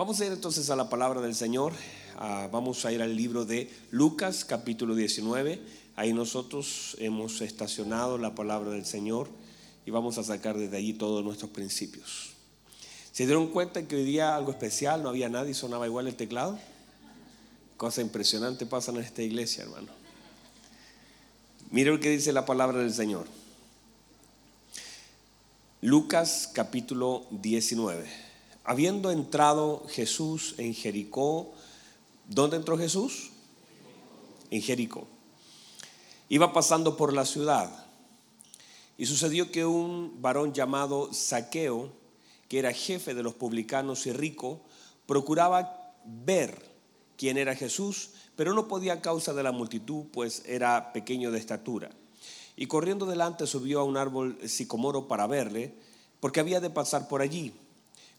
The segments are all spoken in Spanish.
Vamos a ir entonces a la palabra del Señor. Ah, vamos a ir al libro de Lucas, capítulo 19. Ahí nosotros hemos estacionado la palabra del Señor y vamos a sacar desde allí todos nuestros principios. ¿Se dieron cuenta que hoy día algo especial? No había nadie, sonaba igual el teclado. Cosa impresionante pasa en esta iglesia, hermano. Mire lo que dice la palabra del Señor. Lucas capítulo 19. Habiendo entrado Jesús en Jericó, ¿dónde entró Jesús? En Jericó. Iba pasando por la ciudad y sucedió que un varón llamado Saqueo, que era jefe de los publicanos y rico, procuraba ver quién era Jesús, pero no podía a causa de la multitud, pues era pequeño de estatura. Y corriendo delante subió a un árbol sicomoro para verle, porque había de pasar por allí.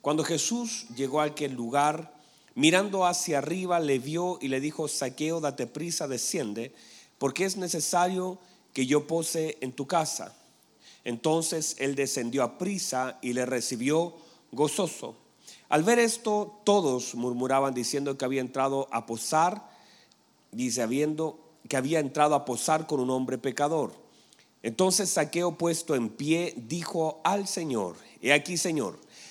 Cuando Jesús llegó a aquel lugar, mirando hacia arriba, le vio y le dijo, Saqueo, date prisa, desciende, porque es necesario que yo pose en tu casa. Entonces él descendió a prisa y le recibió gozoso. Al ver esto, todos murmuraban diciendo que había entrado a posar, dice, habiendo que había entrado a posar con un hombre pecador. Entonces Saqueo puesto en pie dijo al Señor, he aquí Señor,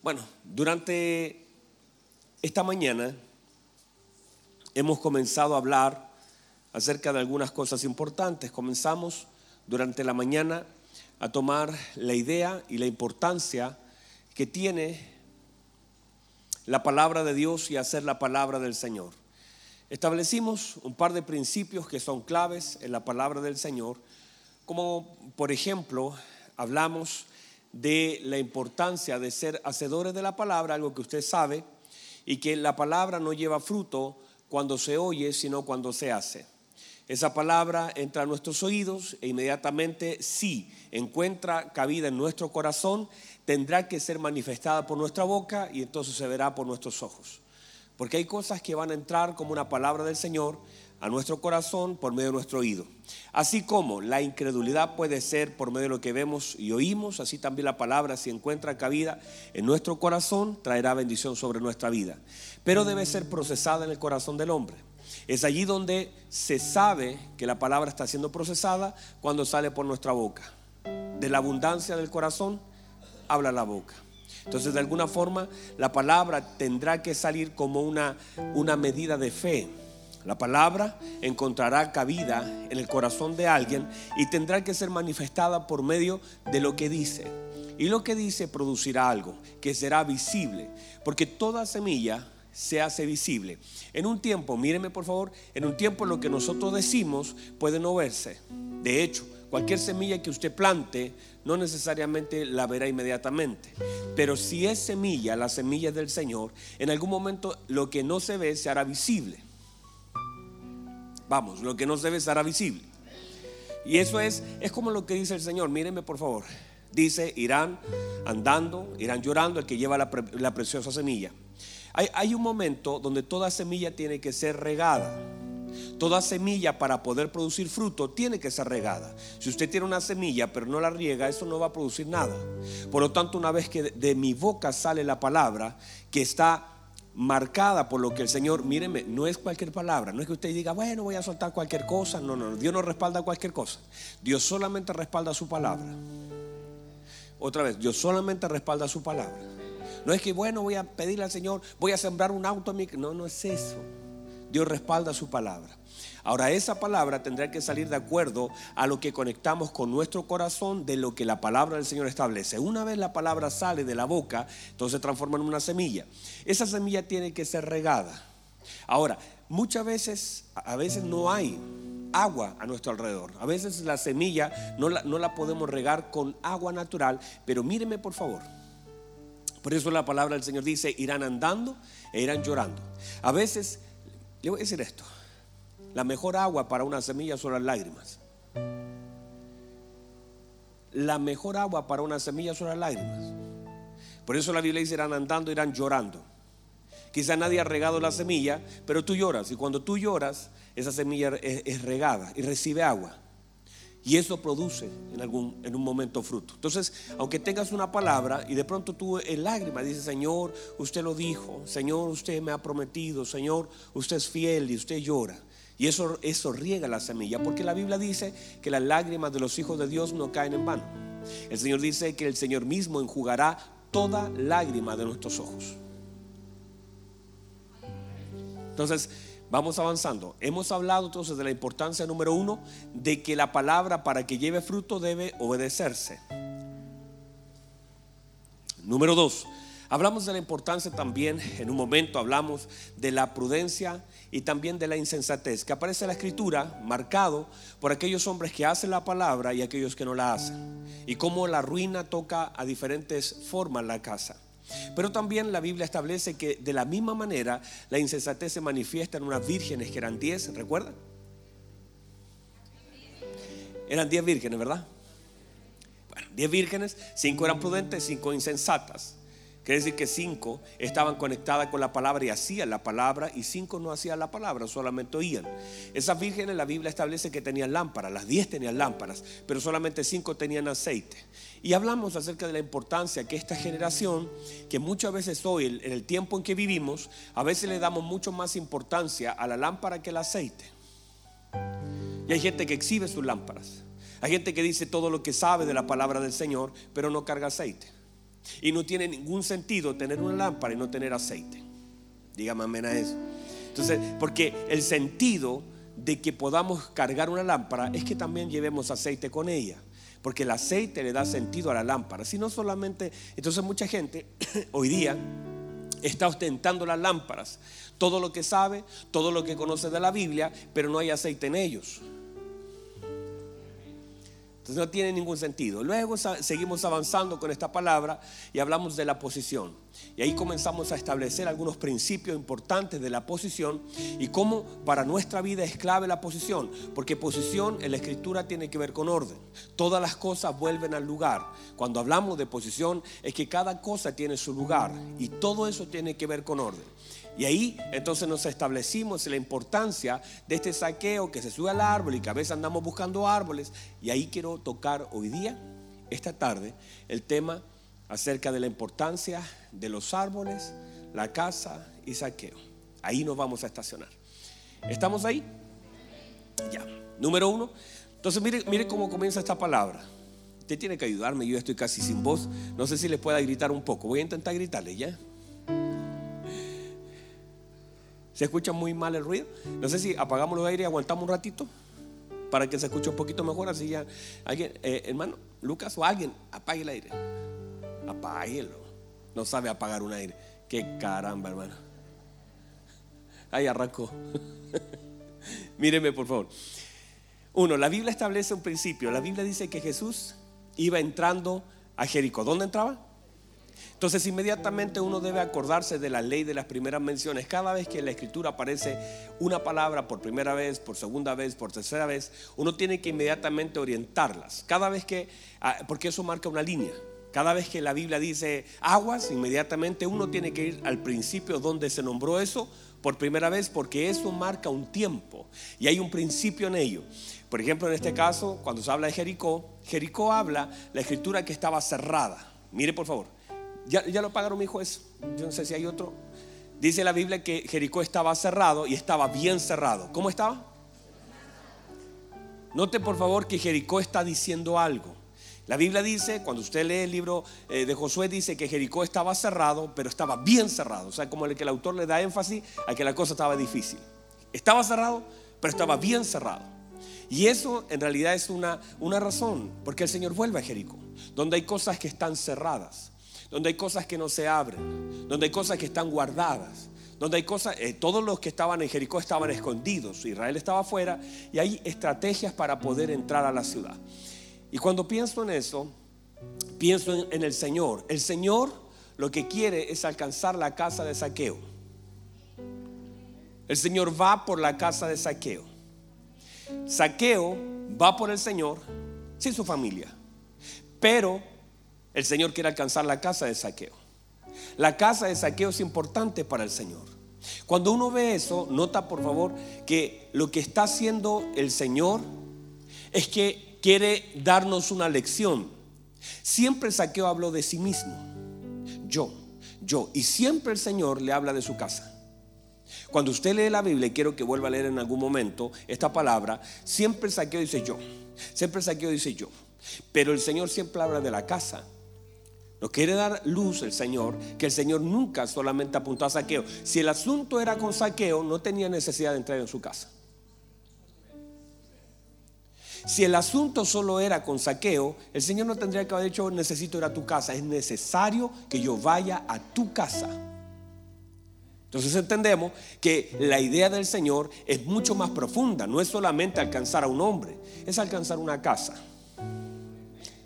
Bueno, durante esta mañana hemos comenzado a hablar acerca de algunas cosas importantes. Comenzamos durante la mañana a tomar la idea y la importancia que tiene la palabra de Dios y hacer la palabra del Señor. Establecimos un par de principios que son claves en la palabra del Señor, como por ejemplo hablamos de la importancia de ser hacedores de la palabra, algo que usted sabe, y que la palabra no lleva fruto cuando se oye, sino cuando se hace. Esa palabra entra a nuestros oídos e inmediatamente si encuentra cabida en nuestro corazón, tendrá que ser manifestada por nuestra boca y entonces se verá por nuestros ojos. Porque hay cosas que van a entrar como una palabra del Señor a nuestro corazón por medio de nuestro oído. Así como la incredulidad puede ser por medio de lo que vemos y oímos, así también la palabra, si encuentra cabida en nuestro corazón, traerá bendición sobre nuestra vida. Pero debe ser procesada en el corazón del hombre. Es allí donde se sabe que la palabra está siendo procesada cuando sale por nuestra boca. De la abundancia del corazón habla la boca. Entonces, de alguna forma, la palabra tendrá que salir como una, una medida de fe. La palabra encontrará cabida en el corazón de alguien y tendrá que ser manifestada por medio de lo que dice. Y lo que dice producirá algo que será visible, porque toda semilla se hace visible. En un tiempo, míreme por favor, en un tiempo lo que nosotros decimos puede no verse. De hecho, Cualquier semilla que usted plante no necesariamente la verá inmediatamente. Pero si es semilla, la semilla del Señor, en algún momento lo que no se ve se hará visible. Vamos, lo que no se ve se hará visible. Y eso es, es como lo que dice el Señor. Mírenme por favor. Dice, irán andando, irán llorando el que lleva la, la preciosa semilla. Hay, hay un momento donde toda semilla tiene que ser regada. Toda semilla para poder producir fruto tiene que ser regada. Si usted tiene una semilla pero no la riega, eso no va a producir nada. Por lo tanto, una vez que de mi boca sale la palabra que está marcada por lo que el Señor, míreme, no es cualquier palabra, no es que usted diga, bueno, voy a soltar cualquier cosa, no, no, Dios no respalda cualquier cosa, Dios solamente respalda su palabra. Otra vez, Dios solamente respalda su palabra. No es que, bueno, voy a pedirle al Señor, voy a sembrar un auto, no, no es eso. Dios respalda su palabra. Ahora esa palabra tendrá que salir de acuerdo a lo que conectamos con nuestro corazón de lo que la palabra del Señor establece. Una vez la palabra sale de la boca, entonces se transforma en una semilla. Esa semilla tiene que ser regada. Ahora, muchas veces, a veces no hay agua a nuestro alrededor. A veces la semilla no la, no la podemos regar con agua natural, pero míreme por favor. Por eso la palabra del Señor dice, irán andando e irán llorando. A veces, le voy a decir esto, la mejor agua para una semilla son las lágrimas. La mejor agua para una semilla son las lágrimas. Por eso la Biblia dice, irán andando, irán llorando. Quizá nadie ha regado la semilla, pero tú lloras. Y cuando tú lloras, esa semilla es, regada y recibe agua. Y eso produce en, algún, en un momento fruto. Entonces, aunque tengas una palabra y de pronto tú en lágrimas dices, Señor, usted lo dijo, Señor, usted me ha prometido, Señor, usted es fiel y usted llora. Y eso, eso riega la semilla, porque la Biblia dice que las lágrimas de los hijos de Dios no caen en vano. El Señor dice que el Señor mismo enjugará toda lágrima de nuestros ojos. Entonces, vamos avanzando. Hemos hablado entonces de la importancia número uno de que la palabra para que lleve fruto debe obedecerse. Número dos, hablamos de la importancia también, en un momento hablamos de la prudencia y también de la insensatez, que aparece en la escritura marcado por aquellos hombres que hacen la palabra y aquellos que no la hacen, y cómo la ruina toca a diferentes formas la casa. Pero también la Biblia establece que de la misma manera la insensatez se manifiesta en unas vírgenes que eran diez, ¿recuerdan? Eran diez vírgenes, ¿verdad? Bueno, diez vírgenes, cinco eran prudentes, cinco insensatas. Quiere decir que cinco estaban conectadas con la palabra y hacían la palabra y cinco no hacían la palabra, solamente oían. Esas vírgenes la Biblia establece que tenían lámparas, las diez tenían lámparas, pero solamente cinco tenían aceite. Y hablamos acerca de la importancia que esta generación, que muchas veces hoy, en el tiempo en que vivimos, a veces le damos mucho más importancia a la lámpara que al aceite. Y hay gente que exhibe sus lámparas. Hay gente que dice todo lo que sabe de la palabra del Señor, pero no carga aceite. Y no tiene ningún sentido tener una lámpara y no tener aceite. Dígame amén a eso. Entonces, porque el sentido de que podamos cargar una lámpara es que también llevemos aceite con ella. Porque el aceite le da sentido a la lámpara. Si no solamente, entonces mucha gente hoy día está ostentando las lámparas. Todo lo que sabe, todo lo que conoce de la Biblia, pero no hay aceite en ellos no tiene ningún sentido. Luego seguimos avanzando con esta palabra y hablamos de la posición. Y ahí comenzamos a establecer algunos principios importantes de la posición y cómo para nuestra vida es clave la posición. Porque posición en la escritura tiene que ver con orden. Todas las cosas vuelven al lugar. Cuando hablamos de posición es que cada cosa tiene su lugar y todo eso tiene que ver con orden. Y ahí entonces nos establecimos la importancia de este saqueo que se sube al árbol y que a veces andamos buscando árboles. Y ahí quiero tocar hoy día, esta tarde, el tema acerca de la importancia de los árboles, la casa y saqueo. Ahí nos vamos a estacionar. ¿Estamos ahí? Ya. Número uno. Entonces mire, mire cómo comienza esta palabra. Usted tiene que ayudarme, yo estoy casi sin voz. No sé si le pueda gritar un poco. Voy a intentar gritarle, ¿ya? ¿Se escucha muy mal el ruido? No sé si apagamos los aires y aguantamos un ratito para que se escuche un poquito mejor. Así ya, alguien, eh, hermano, Lucas o alguien, apague el aire. Apáguelo. No sabe apagar un aire. Qué caramba, hermano. Ahí arrancó. Míreme, por favor. Uno, la Biblia establece un principio. La Biblia dice que Jesús iba entrando a Jericó. ¿Dónde entraba? Entonces inmediatamente uno debe acordarse de la ley de las primeras menciones. Cada vez que en la escritura aparece una palabra por primera vez, por segunda vez, por tercera vez, uno tiene que inmediatamente orientarlas. Cada vez que, ah, porque eso marca una línea. Cada vez que la Biblia dice aguas, inmediatamente uno tiene que ir al principio donde se nombró eso por primera vez, porque eso marca un tiempo y hay un principio en ello. Por ejemplo, en este caso, cuando se habla de Jericó, Jericó habla la escritura que estaba cerrada. Mire por favor, ya, lo pagaron mi juez. Yo no sé si hay otro. Dice la Biblia que Jericó estaba cerrado y estaba bien cerrado. ¿Cómo estaba? Note por favor que Jericó está diciendo algo. La Biblia dice, cuando usted lee el libro eh, de Josué, dice que Jericó estaba cerrado, pero estaba bien cerrado. O sea, como el que el autor le da énfasis a que la cosa estaba difícil. Estaba cerrado, pero estaba bien cerrado. Y eso en realidad es una, una razón, porque el Señor vuelve a Jericó, donde hay cosas que están cerradas donde hay cosas que no se abren, donde hay cosas que están guardadas, donde hay cosas, eh, todos los que estaban en Jericó estaban escondidos, Israel estaba afuera y hay estrategias para poder entrar a la ciudad. Y cuando pienso en eso, pienso en, en el Señor. El Señor lo que quiere es alcanzar la casa de saqueo. El Señor va por la casa de saqueo. Saqueo va por el Señor sin su familia. Pero el Señor quiere alcanzar la casa de saqueo. La casa de saqueo es importante para el Señor. Cuando uno ve eso, nota por favor que lo que está haciendo el Señor es que quiere darnos una lección. Siempre saqueo habló de sí mismo. Yo, yo. Y siempre el Señor le habla de su casa. Cuando usted lee la Biblia, y quiero que vuelva a leer en algún momento esta palabra, siempre saqueo dice yo. Siempre saqueo dice yo. Pero el Señor siempre habla de la casa. Nos quiere dar luz el Señor, que el Señor nunca solamente apuntó a saqueo. Si el asunto era con saqueo, no tenía necesidad de entrar en su casa. Si el asunto solo era con saqueo, el Señor no tendría que haber dicho, necesito ir a tu casa. Es necesario que yo vaya a tu casa. Entonces entendemos que la idea del Señor es mucho más profunda. No es solamente alcanzar a un hombre, es alcanzar una casa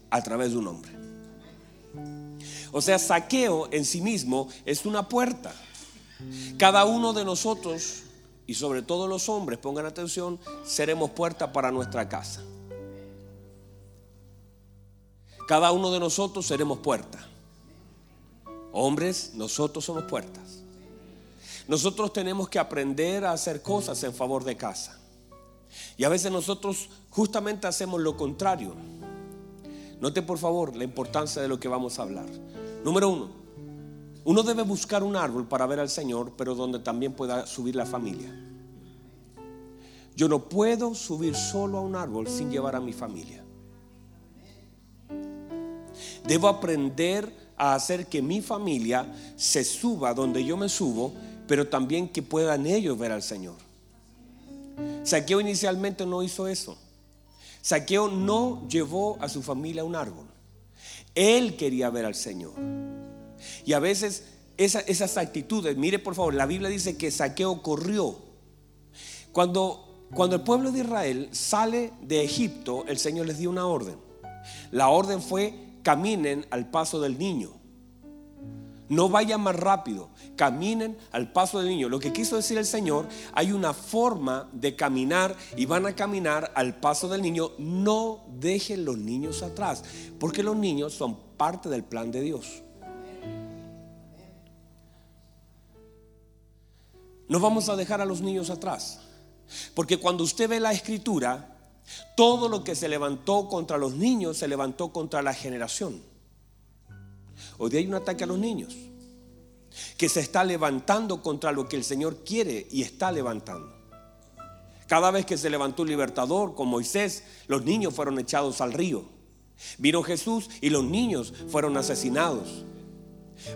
a través de un hombre. O sea, saqueo en sí mismo es una puerta. Cada uno de nosotros, y sobre todo los hombres, pongan atención, seremos puerta para nuestra casa. Cada uno de nosotros seremos puerta. Hombres, nosotros somos puertas. Nosotros tenemos que aprender a hacer cosas en favor de casa. Y a veces nosotros justamente hacemos lo contrario. Note por favor la importancia de lo que vamos a hablar. Número uno, uno debe buscar un árbol para ver al Señor, pero donde también pueda subir la familia. Yo no puedo subir solo a un árbol sin llevar a mi familia. Debo aprender a hacer que mi familia se suba donde yo me subo pero también que puedan ellos ver al Señor. Saqueo inicialmente no hizo eso. Saqueo no llevó a su familia a un árbol. Él quería ver al Señor. Y a veces esas actitudes, mire por favor, la Biblia dice que Saqueo corrió. Cuando, cuando el pueblo de Israel sale de Egipto, el Señor les dio una orden. La orden fue caminen al paso del niño. No vayan más rápido, caminen al paso del niño. Lo que quiso decir el Señor, hay una forma de caminar y van a caminar al paso del niño. No dejen los niños atrás, porque los niños son parte del plan de Dios. No vamos a dejar a los niños atrás, porque cuando usted ve la escritura, todo lo que se levantó contra los niños se levantó contra la generación. Hoy día hay un ataque a los niños que se está levantando contra lo que el Señor quiere y está levantando. Cada vez que se levantó un libertador con Moisés, los niños fueron echados al río. Vino Jesús y los niños fueron asesinados.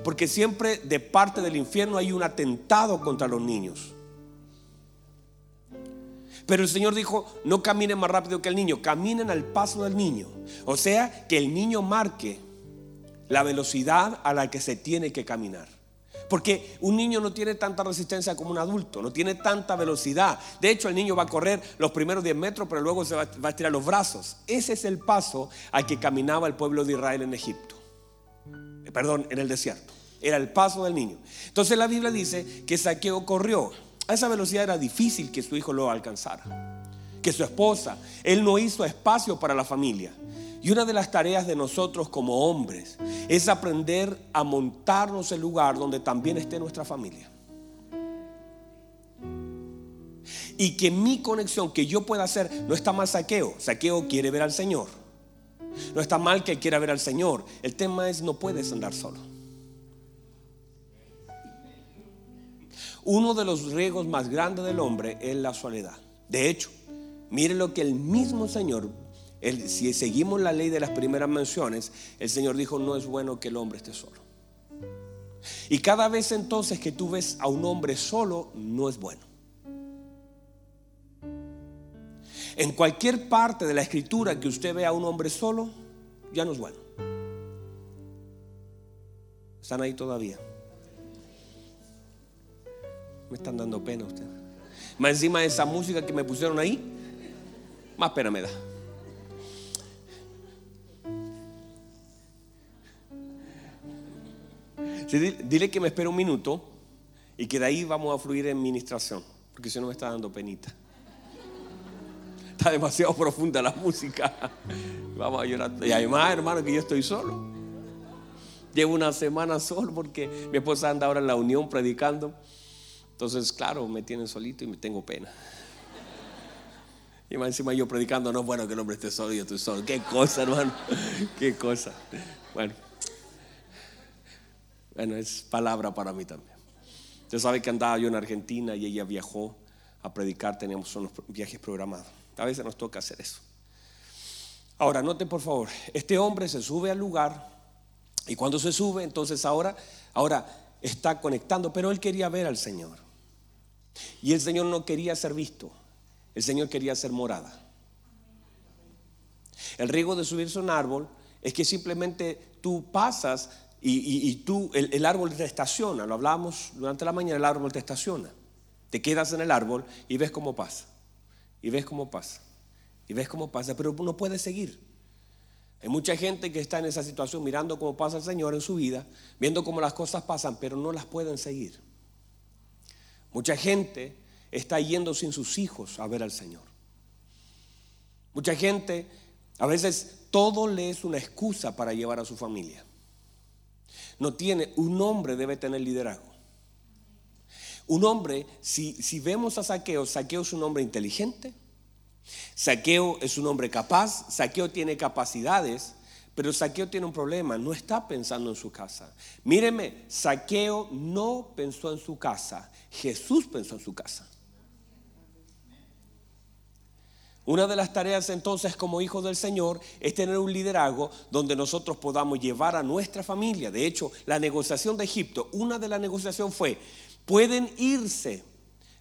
Porque siempre de parte del infierno hay un atentado contra los niños. Pero el Señor dijo, no caminen más rápido que el niño, caminen al paso del niño. O sea, que el niño marque la velocidad a la que se tiene que caminar. Porque un niño no tiene tanta resistencia como un adulto, no tiene tanta velocidad. De hecho, el niño va a correr los primeros 10 metros, pero luego se va, a estirar los brazos. Ese es el paso al que caminaba el pueblo de Israel en Egipto. Eh, perdón, en el desierto. Era el paso del niño. Entonces la Biblia dice que Saqueo corrió. A esa velocidad era difícil que su hijo lo alcanzara. Que su esposa, él no hizo espacio para la familia. Y una de las tareas de nosotros como hombres es aprender a montarnos el lugar donde también esté nuestra familia. Y que mi conexión que yo pueda hacer no está mal saqueo. Saqueo quiere ver al Señor. No está mal que quiera ver al Señor. El tema es no puedes andar solo. Uno de los riesgos más grandes del hombre es la soledad. De hecho, mire lo que el mismo Señor si seguimos la ley de las primeras menciones, el Señor dijo, no es bueno que el hombre esté solo. Y cada vez entonces que tú ves a un hombre solo, no es bueno. En cualquier parte de la escritura que usted vea a un hombre solo, ya no es bueno. ¿Están ahí todavía? Me están dando pena ustedes. Más encima de esa música que me pusieron ahí, más pena me da. Dile que me espere un minuto y que de ahí vamos a fluir en ministración, porque si no me está dando penita. Está demasiado profunda la música. Vamos a llorar. Y además, hermano, que yo estoy solo. Llevo una semana solo porque mi esposa anda ahora en la unión predicando. Entonces, claro, me tienen solito y me tengo pena. Y más encima yo predicando, no es bueno que el hombre esté solo y yo estoy solo. Qué cosa, hermano. Qué cosa. Bueno. Bueno, es palabra para mí también. Usted sabe que andaba yo en Argentina y ella viajó a predicar, teníamos unos viajes programados. A veces nos toca hacer eso. Ahora, note por favor, este hombre se sube al lugar y cuando se sube, entonces ahora, ahora está conectando, pero él quería ver al Señor. Y el Señor no quería ser visto. El Señor quería ser morada. El riesgo de subirse a un árbol es que simplemente tú pasas y, tú, el, árbol te estaciona. Lo hablamos durante la mañana, el árbol te estaciona. Te quedas en el árbol y ves cómo pasa. Y ves cómo pasa. Y ves cómo pasa, pero no puedes seguir. Hay mucha gente que está en esa situación mirando cómo pasa el Señor en su vida, viendo cómo las cosas pasan, pero no las pueden seguir. Mucha gente está yendo sin sus hijos a ver al Señor. Mucha gente, a veces todo le es una excusa para llevar a su familia. No tiene, un hombre debe tener liderazgo. Un hombre, si, si vemos a Saqueo, Saqueo es un hombre inteligente, Saqueo es un hombre capaz, Saqueo tiene capacidades, pero Saqueo tiene un problema, no está pensando en su casa. Míreme, Saqueo no pensó en su casa, Jesús pensó en su casa. Una de las tareas entonces como hijos del Señor es tener un liderazgo donde nosotros podamos llevar a nuestra familia. De hecho, la negociación de Egipto, una de las negociaciones fue, pueden irse,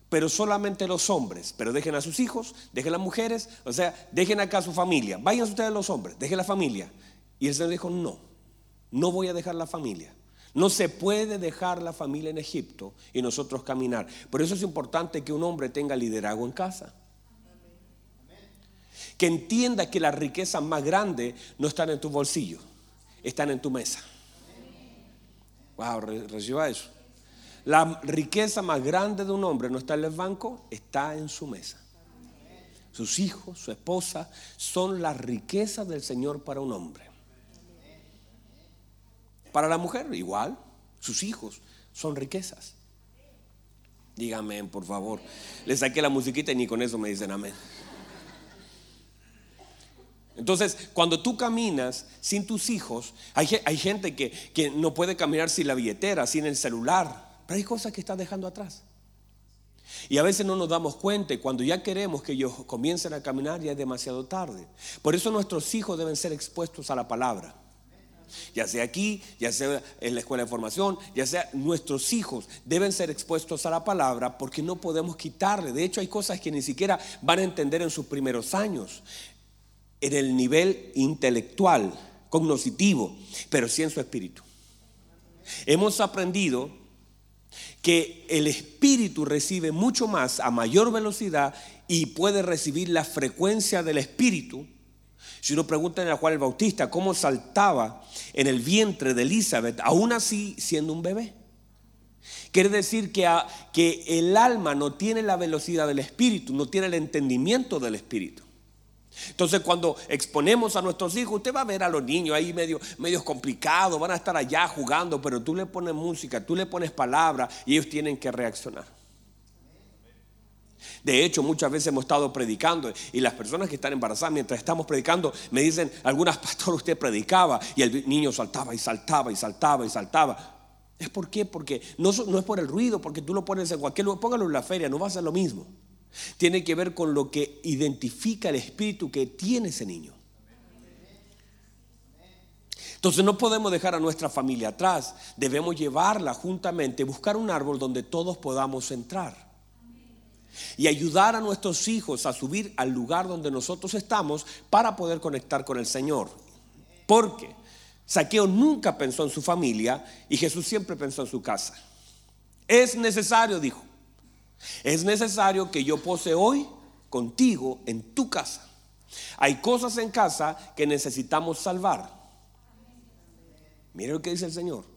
pero solamente los hombres, pero dejen a sus hijos, dejen a las mujeres, o sea, dejen acá a su familia, vayan ustedes los hombres, dejen la familia. Y el Señor dijo, no, no voy a dejar la familia. No se puede dejar la familia en Egipto y nosotros caminar. Por eso es importante que un hombre tenga liderazgo en casa que entienda que las riquezas más grandes no están en tu bolsillo, están en tu mesa. Wow, reciba eso. La riqueza más grande de un hombre no está en el banco, está en su mesa. Sus hijos, su esposa, son las riquezas del Señor para un hombre. Para la mujer, igual, sus hijos son riquezas. Dígame, por favor. Le saqué la musiquita y ni con eso me dicen amén. Entonces, cuando tú caminas sin tus hijos, hay, gente que, que, no puede caminar sin la billetera, sin el celular, pero hay cosas que estás dejando atrás. Y a veces no nos damos cuenta y cuando ya queremos que ellos comiencen a caminar ya es demasiado tarde. Por eso nuestros hijos deben ser expuestos a la palabra. Ya sea aquí, ya sea en la escuela de formación, ya sea nuestros hijos deben ser expuestos a la palabra porque no podemos quitarle. De hecho, hay cosas que ni siquiera van a entender en sus primeros años en el nivel intelectual, cognoscitivo, pero sí en su espíritu. Hemos aprendido que el espíritu recibe mucho más a mayor velocidad y puede recibir la frecuencia del espíritu. Si uno pregunta a Juan el Bautista cómo saltaba en el vientre de Elizabeth, aún así siendo un bebé. Quiere decir que, que el alma no tiene la velocidad del espíritu, no tiene el entendimiento del espíritu. Entonces cuando exponemos a nuestros hijos, usted va a ver a los niños ahí medio, medio complicados, van a estar allá jugando, pero tú le pones música, tú le pones palabra y ellos tienen que reaccionar. De hecho, muchas veces hemos estado predicando y las personas que están embarazadas mientras estamos predicando me dicen, algunas pastores usted predicaba y el niño saltaba y saltaba y saltaba y saltaba. ¿Es por qué? Porque no, no es por el ruido, porque tú lo pones en cualquier lugar, póngalo en la feria, no va a ser lo mismo. Tiene que ver con lo que identifica el espíritu que tiene ese niño. Entonces no podemos dejar a nuestra familia atrás, debemos llevarla juntamente, buscar un árbol donde todos podamos entrar y ayudar a nuestros hijos a subir al lugar donde nosotros estamos para poder conectar con el Señor. Porque Saqueo nunca pensó en su familia y Jesús siempre pensó en su casa. Es necesario, dijo, es necesario que yo pose hoy contigo en tu casa. Hay cosas en casa que necesitamos salvar. Mire lo que dice el Señor.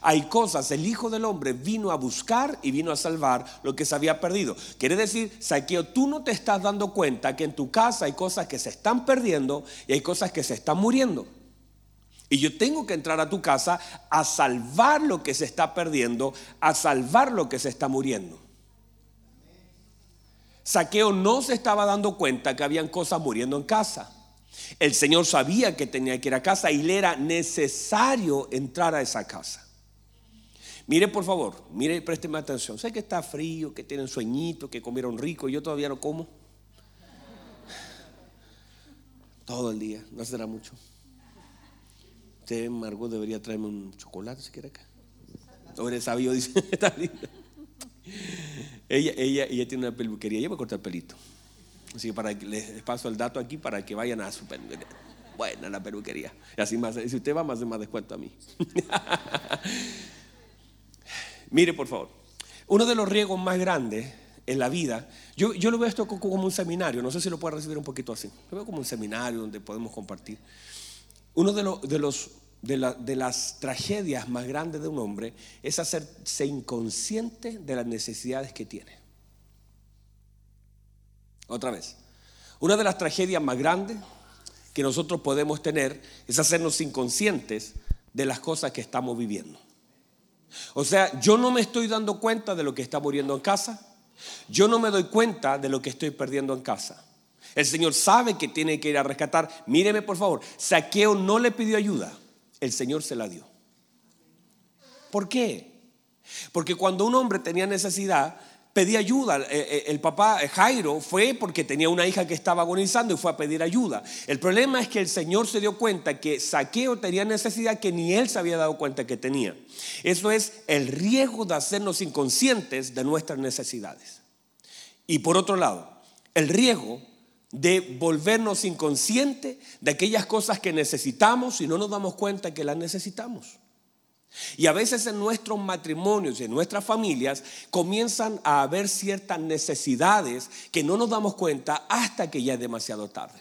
Hay cosas, el Hijo del Hombre vino a buscar y vino a salvar lo que se había perdido. Quiere decir, Saqueo, tú no te estás dando cuenta que en tu casa hay cosas que se están perdiendo y hay cosas que se están muriendo. Y yo tengo que entrar a tu casa a salvar lo que se está perdiendo, a salvar lo que se está muriendo. Saqueo no se estaba dando cuenta que habían cosas muriendo en casa. El Señor sabía que tenía que ir a casa y le era necesario entrar a esa casa. Mire por favor, mire, présteme atención. Sé que está frío, que tienen sueñito, que comieron rico, yo todavía no como. Todo el día, no será mucho. Usted, Margot, debería traerme un chocolate si quiere acá. O eres sabio, dice, está Ella, ella, ella tiene una peluquería, ella va a cortar pelito. Así que para que les paso el dato aquí para que vayan a su peluquería. Buena la peluquería. Y así más, si usted va, más de más descuento a mí. Mire, por favor, uno de los riesgos más grandes en la vida, yo, yo lo veo esto como un seminario, no sé si lo puede recibir un poquito así. Lo veo como un seminario donde podemos compartir. Uno de, de, los, de, las tragedias más grandes de un hombre es hacerse inconsciente de las necesidades que tiene. Otra vez, una de las tragedias más grandes que nosotros podemos tener es hacernos inconscientes de las cosas que estamos viviendo. O sea, yo no me estoy dando cuenta de lo que está muriendo en casa. Yo no me doy cuenta de lo que estoy perdiendo en casa. El Señor sabe que tiene que ir a rescatar. Míreme por favor, Saqueo no le pidió ayuda, el Señor se la dio. ¿Por qué? Porque cuando un hombre tenía necesidad, pedía ayuda. Eh, eh, el papá eh, Jairo fue porque tenía una hija que estaba agonizando y fue a pedir ayuda. El problema es que el Señor se dio cuenta que Saqueo tenía necesidad que ni él se había dado cuenta que tenía. Eso es el riesgo de hacernos inconscientes de nuestras necesidades. Y por otro lado, el riesgo de volvernos inconscientes de aquellas cosas que necesitamos y no nos damos cuenta que las necesitamos. Y a veces en nuestros matrimonios y en nuestras familias comienzan a haber ciertas necesidades que no nos damos cuenta hasta que ya es demasiado tarde.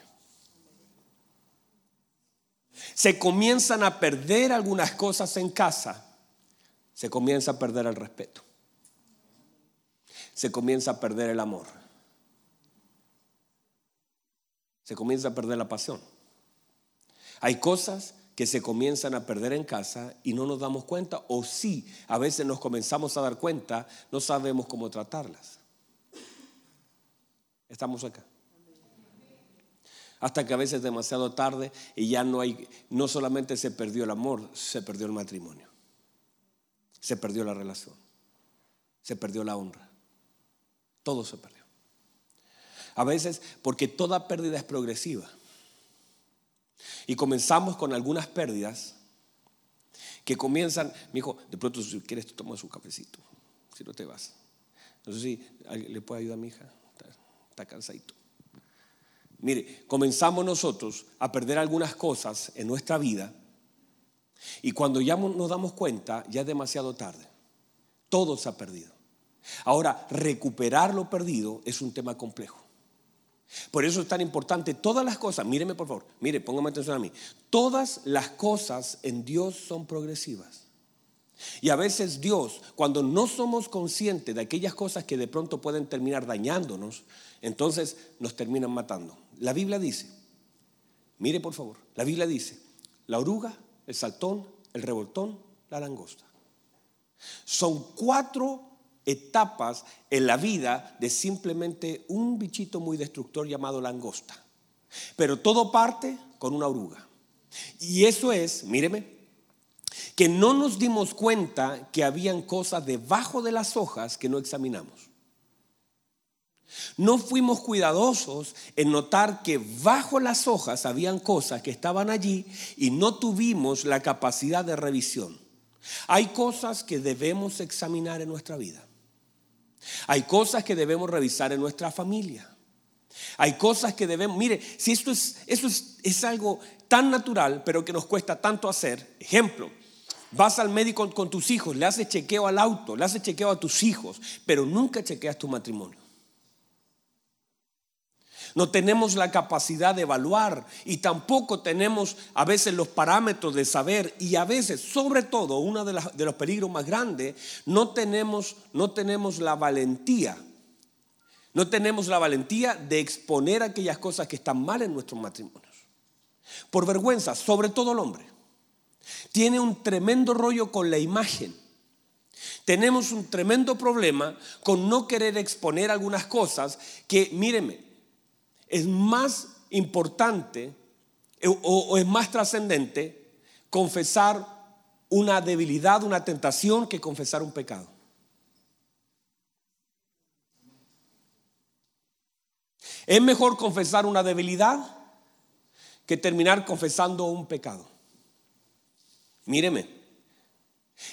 Se comienzan a perder algunas cosas en casa. Se comienza a perder el respeto. Se comienza a perder el amor. Se comienza a perder la pasión. Hay cosas que se comienzan a perder en casa y no nos damos cuenta, o sí, a veces nos comenzamos a dar cuenta, no sabemos cómo tratarlas. Estamos acá. Hasta que a veces es demasiado tarde y ya no hay, no solamente se perdió el amor, se perdió el matrimonio, se perdió la relación, se perdió la honra, todo se perdió. A veces porque toda pérdida es progresiva. Y comenzamos con algunas pérdidas que comienzan, mi hijo, de pronto si quieres tú tomas un cafecito, si no te vas. No sé si le puede ayudar a mi hija, está, cansadito. Mire, comenzamos nosotros a perder algunas cosas en nuestra vida y cuando ya nos damos cuenta ya es demasiado tarde. Todo se ha perdido. Ahora, recuperar lo perdido es un tema complejo. Por eso es tan importante todas las cosas, míreme por favor, mire, póngame atención a mí. Todas las cosas en Dios son progresivas. Y a veces Dios, cuando no somos conscientes de aquellas cosas que de pronto pueden terminar dañándonos, entonces nos terminan matando. La Biblia dice, mire por favor, la Biblia dice, la oruga, el saltón, el revoltón, la langosta. Son cuatro etapas en la vida de simplemente un bichito muy destructor llamado langosta. Pero todo parte con una oruga. Y eso es, míreme, que no nos dimos cuenta que habían cosas debajo de las hojas que no examinamos. No fuimos cuidadosos en notar que bajo las hojas habían cosas que estaban allí y no tuvimos la capacidad de revisión. Hay cosas que debemos examinar en nuestra vida. Hay cosas que debemos revisar en nuestra familia. Hay cosas que debemos, mire, si esto es, es, es algo tan natural, pero que nos cuesta tanto hacer. Ejemplo, vas al médico con tus hijos, le haces chequeo al auto, le haces chequeo a tus hijos, pero nunca chequeas tu matrimonio. No tenemos la capacidad de evaluar y tampoco tenemos a veces los parámetros de saber y a veces, sobre todo, uno de, los peligros más grandes, no tenemos, no tenemos la valentía. No tenemos la valentía de exponer aquellas cosas que están mal en nuestros matrimonios. Por vergüenza, sobre todo el hombre. Tiene un tremendo rollo con la imagen. Tenemos un tremendo problema con no querer exponer algunas cosas que, míreme, es más importante eh, o, es más trascendente confesar una debilidad, una tentación, que confesar un pecado. Es mejor confesar una debilidad que terminar confesando un pecado. Míreme,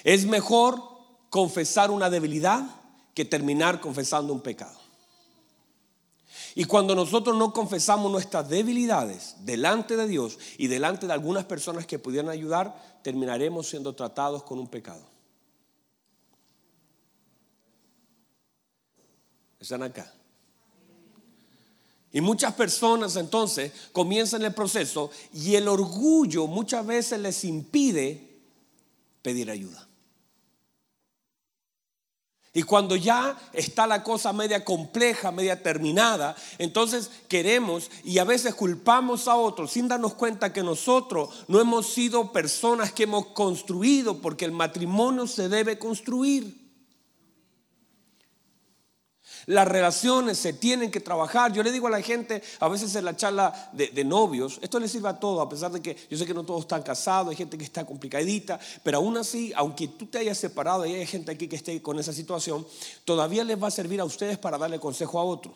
es mejor confesar una debilidad que terminar confesando un pecado. Y cuando nosotros no confesamos nuestras debilidades delante de Dios y delante de algunas personas que pudieran ayudar, terminaremos siendo tratados con un pecado. Están acá. Y muchas personas entonces comienzan el proceso y el orgullo muchas veces les impide pedir ayuda. Y cuando ya está la cosa media compleja, media terminada, entonces queremos y a veces culpamos a otros sin darnos cuenta que nosotros no hemos sido personas que hemos construido, porque el matrimonio se debe construir. Las relaciones se tienen que trabajar. Yo le digo a la gente, a veces en la charla de, novios, esto le sirve a todo, a pesar de que yo sé que no todos están casados, hay gente que está complicadita, pero aún así, aunque tú te hayas separado y hay gente aquí que esté con esa situación, todavía les va a servir a ustedes para darle consejo a otro.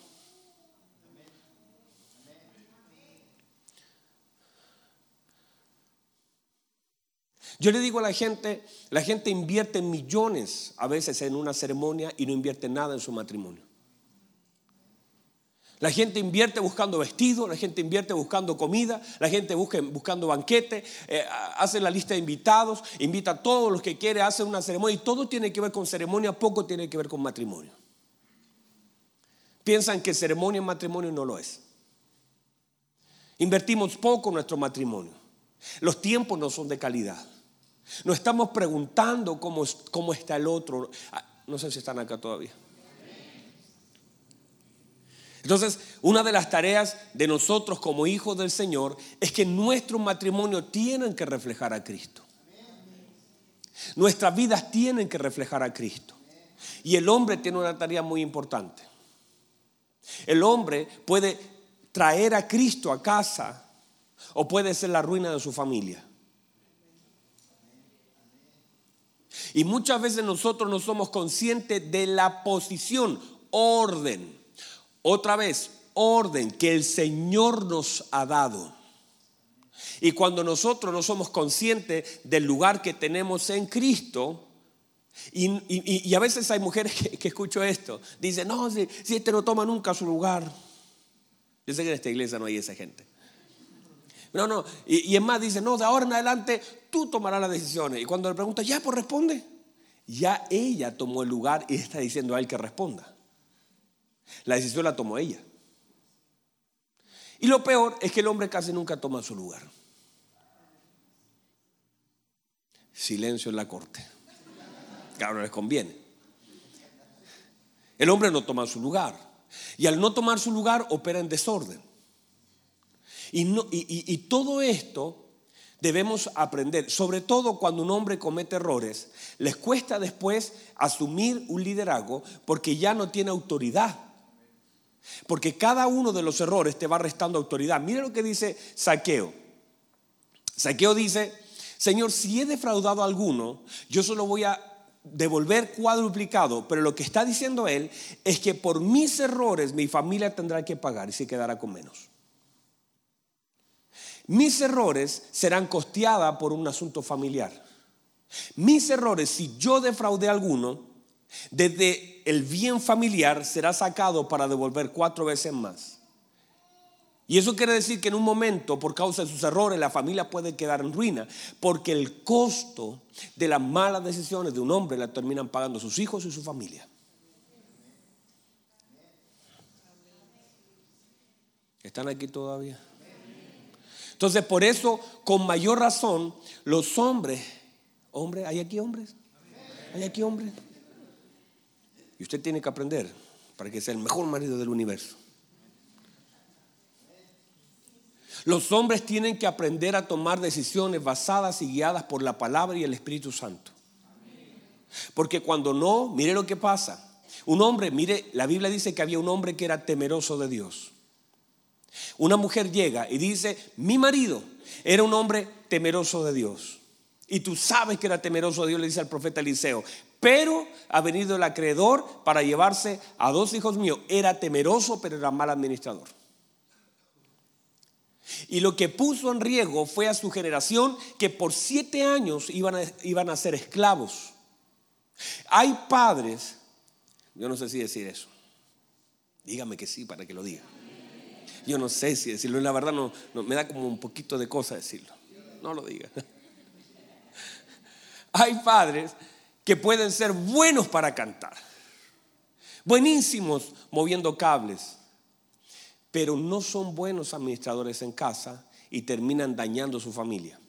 Yo le digo a la gente, la gente invierte millones a veces en una ceremonia y no invierte nada en su matrimonio. La gente invierte buscando vestido, la gente invierte buscando comida, la gente busca buscando banquete, eh, hace la lista de invitados, invita a todos los que quiere, hace una ceremonia y todo tiene que ver con ceremonia, poco tiene que ver con matrimonio. Piensan que ceremonia en matrimonio no lo es. Invertimos poco en nuestro matrimonio. Los tiempos no son de calidad. No estamos preguntando cómo, cómo está el otro. Ah, no sé si están acá todavía. Entonces, una de las tareas de nosotros como hijos del Señor es que nuestro matrimonio tienen que reflejar a Cristo. Nuestras vidas tienen que reflejar a Cristo. Y el hombre tiene una tarea muy importante. El hombre puede traer a Cristo a casa o puede ser la ruina de su familia. Y muchas veces nosotros no somos conscientes de la posición, orden otra vez, orden que el Señor nos ha dado. Y cuando nosotros no somos conscientes del lugar que tenemos en Cristo, y, a veces hay mujeres que, escucho esto, dicen, no, si, este no toma nunca su lugar. Yo sé que en esta iglesia no hay esa gente. No, no, y, y es más, dicen, no, de ahora en adelante tú tomarás las decisiones. Y cuando le pregunta, ya, pues responde. Ya ella tomó el lugar y está diciendo a él que responda. La decisión la tomó ella. Y lo peor es que el hombre casi nunca toma su lugar. Silencio en la corte. Claro, les conviene. El hombre no toma su lugar. Y al no tomar su lugar opera en desorden. Y, y todo esto debemos aprender, sobre todo cuando un hombre comete errores, les cuesta después asumir un liderazgo porque ya no tiene autoridad. Porque cada uno de los errores te va restando autoridad. Mira lo que dice Saqueo. Saqueo dice, Señor, si he defraudado a alguno, yo solo voy a devolver cuadruplicado, pero lo que está diciendo él es que por mis errores mi familia tendrá que pagar y se quedará con menos. Mis errores serán costeadas por un asunto familiar. Mis errores, si yo defraudé a alguno, desde el bien familiar será sacado para devolver cuatro veces más. Y eso quiere decir que en un momento, por causa de sus errores, la familia puede quedar en ruina, porque el costo de las malas decisiones de un hombre la terminan pagando sus hijos y su familia. ¿Están aquí todavía? Entonces, por eso, con mayor razón, los hombres, hombres, ¿hay aquí hombres? ¿Hay aquí hombres? Usted tiene que aprender para que sea el mejor marido del universo. Los hombres tienen que aprender a tomar decisiones basadas y guiadas por la palabra y el Espíritu Santo. Porque cuando no, mire lo que pasa. Un hombre, mire, la Biblia dice que había un hombre que era temeroso de Dios. Una mujer llega y dice, mi marido era un hombre temeroso de Dios. Y tú sabes que era temeroso Dios, le dice al profeta Eliseo. Pero ha venido el acreedor para llevarse a dos hijos míos. Era temeroso, pero era mal administrador. Y lo que puso en riesgo fue a su generación que por siete años iban a, iban a ser esclavos. Hay padres, yo no sé si decir eso. Dígame que sí para que lo diga. Yo no sé si decirlo, la verdad no, me da como un poquito de cosa decirlo. No lo diga. Hay padres que pueden ser buenos para cantar, buenísimos moviendo cables, pero no son buenos administradores en casa y terminan dañando su familia.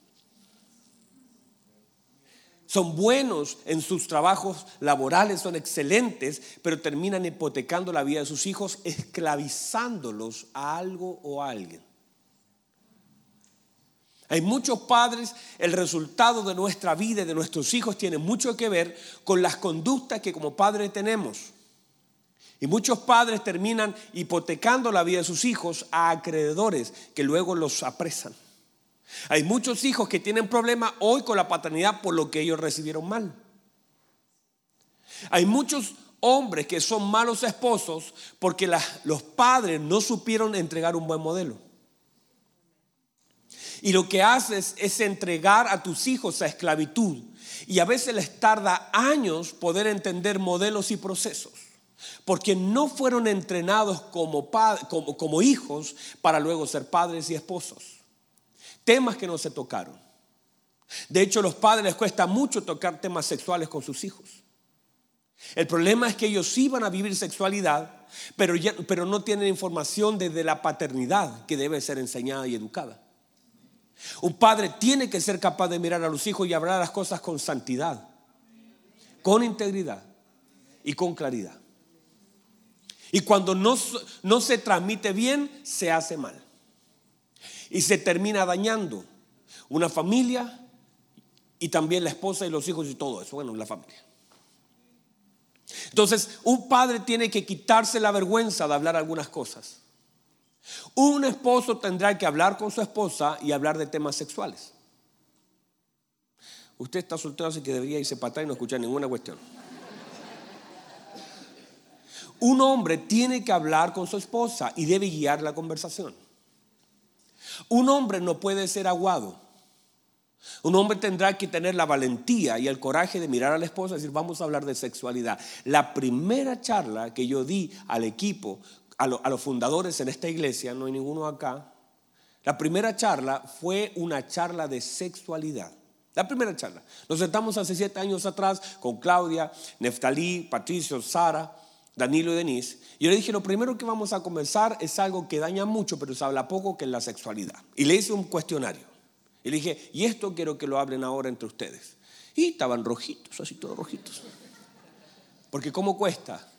Son buenos en sus trabajos laborales, son excelentes, pero terminan hipotecando la vida de sus hijos, esclavizándolos a algo o a alguien. Hay muchos padres, el resultado de nuestra vida y de nuestros hijos tiene mucho que ver con las conductas que como padres tenemos. Y muchos padres terminan hipotecando la vida de sus hijos a acreedores que luego los apresan. Hay muchos hijos que tienen problemas hoy con la paternidad por lo que ellos recibieron mal. Hay muchos hombres que son malos esposos porque los padres no supieron entregar un buen modelo. Y lo que haces es entregar a tus hijos a esclavitud. Y a veces les tarda años poder entender modelos y procesos. Porque no fueron entrenados como, hijos para luego ser padres y esposos temas que no se tocaron. De hecho, a los padres les cuesta mucho tocar temas sexuales con sus hijos. El problema es que ellos iban a vivir sexualidad, pero no tienen información desde la paternidad que debe ser enseñada y educada. Un padre tiene que ser capaz de mirar a los hijos y hablar las cosas con santidad, con integridad y con claridad. Y cuando no, no se transmite bien, se hace mal y se termina dañando una familia y también la esposa y los hijos y todo eso, bueno, la familia. Entonces, un padre tiene que quitarse la vergüenza de hablar algunas cosas. Un esposo tendrá que hablar con su esposa y hablar de temas sexuales. Usted está soltero, así que debería irse para atrás y no escuchar ninguna cuestión. Un hombre tiene que hablar con su esposa y debe guiar la conversación. Un hombre no puede ser aguado. Un hombre tendrá que tener la valentía y el coraje de mirar a la esposa y decir, vamos a hablar de sexualidad. La primera charla que yo di al equipo, a, los fundadores en esta iglesia, no hay ninguno acá, la primera charla fue una charla de sexualidad. La primera charla. Nos sentamos hace siete años atrás con Claudia, Neftalí, Patricio, Sara Danilo y Denise. Y yo le dije, lo primero que vamos a comenzar es algo que daña mucho, pero se habla poco, que es la sexualidad. Y le hice un cuestionario. Y le dije, y esto quiero que lo hablen ahora entre ustedes. Y estaban rojitos, así todos rojitos. Porque ¿cómo cuesta?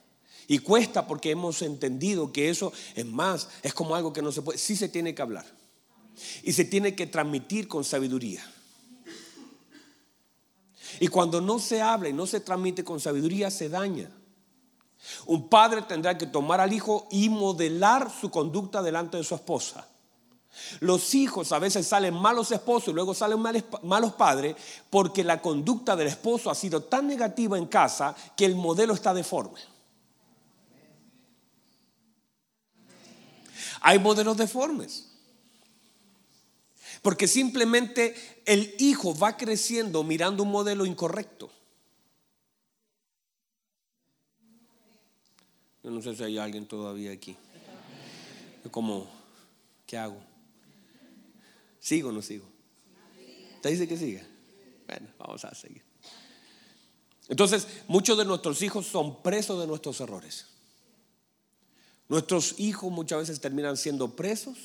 Y cuesta porque hemos entendido que eso es más, es como algo que no se puede, sí se tiene que hablar. Y se tiene que transmitir con sabiduría. Y cuando no se habla y no se transmite con sabiduría, se daña. Un padre tendrá que tomar al hijo y modelar su conducta delante de su esposa. Los hijos a veces salen malos esposos y luego salen malos padres porque la conducta del esposo ha sido tan negativa en casa que el modelo está deforme. Hay modelos deformes. Porque simplemente el hijo va creciendo mirando un modelo incorrecto. Yo no sé si hay alguien todavía aquí. Como, ¿qué hago? ¿Sigo o no sigo? ¿Te dice que siga? Bueno, vamos a seguir. Entonces, muchos de nuestros hijos son presos de nuestros errores. Nuestros hijos muchas veces terminan siendo presos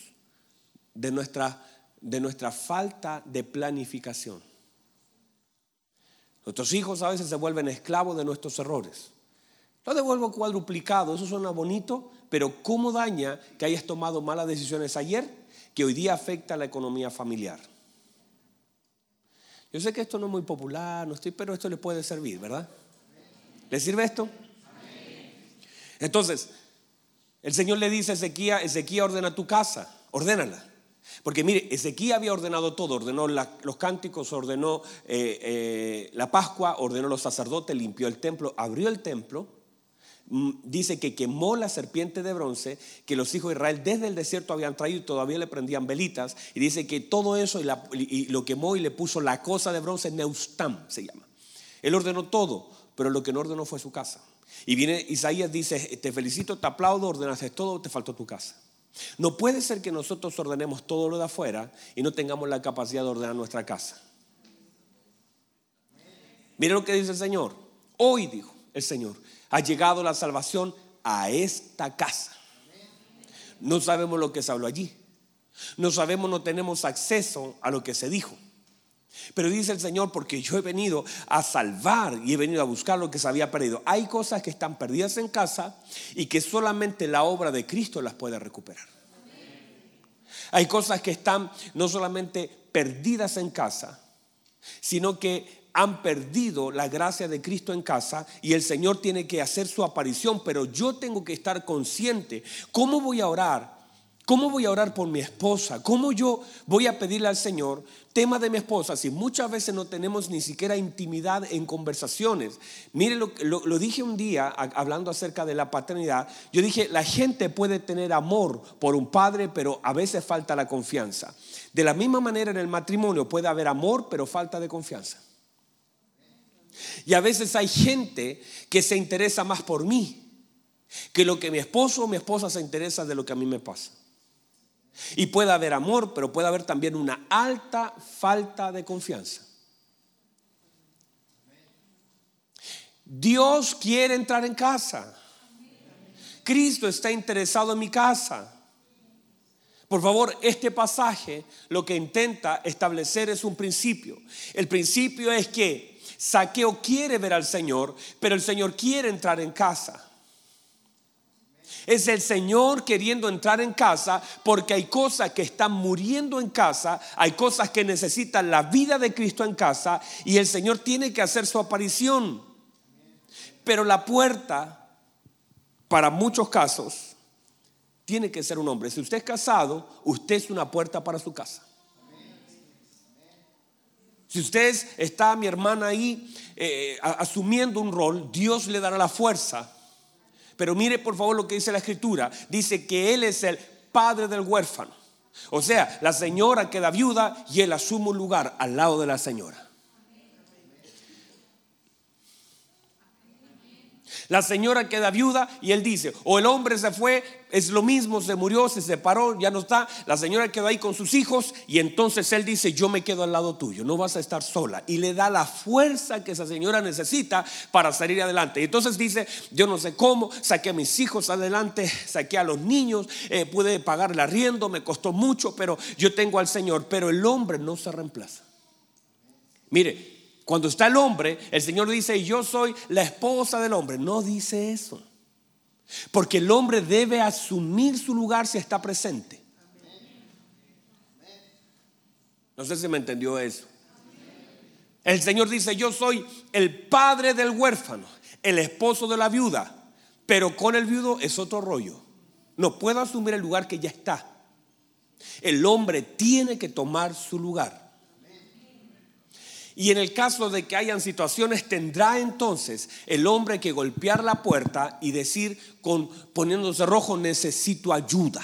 de nuestra, de nuestra falta de planificación. Nuestros hijos a veces se vuelven esclavos de nuestros errores. Lo devuelvo cuadruplicado, eso suena bonito, pero ¿cómo daña que hayas tomado malas decisiones ayer que hoy día afecta a la economía familiar? Yo sé que esto no es muy popular, no estoy, pero esto le puede servir, ¿verdad? ¿Le sirve esto? Entonces, el Señor le dice a Ezequiel, Ezequiel ordena tu casa, ordénala. Porque mire, Ezequiel había ordenado todo, ordenó los cánticos, ordenó eh, eh, la Pascua, ordenó los sacerdotes, limpió el templo, abrió el templo. Mm, dice que quemó la serpiente de bronce que los hijos de Israel desde el desierto habían traído y todavía le prendían velitas. Y dice que todo eso y, lo quemó y le puso la cosa de bronce, Neustam se llama. Él ordenó todo, pero lo que no ordenó fue su casa. Y viene Isaías dice, te felicito, te aplaudo, ordenaste todo, te faltó tu casa. No puede ser que nosotros ordenemos todo lo de afuera y no tengamos la capacidad de ordenar nuestra casa. Mire lo que dice el Señor. Hoy dijo el Señor, ha llegado la salvación a esta casa. No sabemos lo que se habló allí. No sabemos, no tenemos acceso a lo que se dijo. Pero dice el Señor, porque yo he venido a salvar y he venido a buscar lo que se había perdido. Hay cosas que están perdidas en casa y que solamente la obra de Cristo las puede recuperar. Hay cosas que están no solamente perdidas en casa, sino que han perdido la gracia de Cristo en casa y el Señor tiene que hacer su aparición, pero yo tengo que estar consciente. ¿Cómo voy a orar? ¿Cómo voy a orar por mi esposa? ¿Cómo yo voy a pedirle al Señor tema de mi esposa si muchas veces no tenemos ni siquiera intimidad en conversaciones? Mire, lo, lo, dije un día hablando acerca de la paternidad. Yo dije, la gente puede tener amor por un padre, pero a veces falta la confianza. De la misma manera en el matrimonio puede haber amor, pero falta de confianza. Y a veces hay gente que se interesa más por mí que lo que mi esposo o mi esposa se interesa de lo que a mí me pasa. Y puede haber amor, pero puede haber también una alta falta de confianza. Dios quiere entrar en casa. Cristo está interesado en mi casa. Por favor, este pasaje lo que intenta establecer es un principio. El principio es que Saqueo quiere ver al Señor, pero el Señor quiere entrar en casa. Es el Señor queriendo entrar en casa porque hay cosas que están muriendo en casa, hay cosas que necesitan la vida de Cristo en casa y el Señor tiene que hacer su aparición. Pero la puerta, para muchos casos, tiene que ser un hombre. Si usted es casado, usted es una puerta para su casa. Si usted está, mi hermana, ahí eh, asumiendo un rol, Dios le dará la fuerza pero mire por favor lo que dice la escritura. Dice que Él es el padre del huérfano. O sea, la señora queda viuda y Él asume un lugar al lado de la señora. La señora queda viuda y él dice, o el hombre se fue, es lo mismo, se murió, se separó, ya no está. La señora quedó ahí con sus hijos y entonces él dice, yo me quedo al lado tuyo, no vas a estar sola. Y le da la fuerza que esa señora necesita para salir adelante. Y entonces dice, yo no sé cómo, saqué a mis hijos adelante, saqué a los niños, eh, pude pagar el arriendo, me costó mucho, pero yo tengo al Señor. Pero el hombre no se reemplaza. Mire, cuando está el hombre, el Señor dice, yo soy la esposa del hombre. No dice eso. Porque el hombre debe asumir su lugar si está presente. No sé si me entendió eso. El Señor dice, yo soy el padre del huérfano, el esposo de la viuda, pero con el viudo es otro rollo. No puedo asumir el lugar que ya está. El hombre tiene que tomar su lugar. Y en el caso de que hayan situaciones, tendrá entonces el hombre que golpear la puerta y decir con poniéndose rojo, necesito ayuda.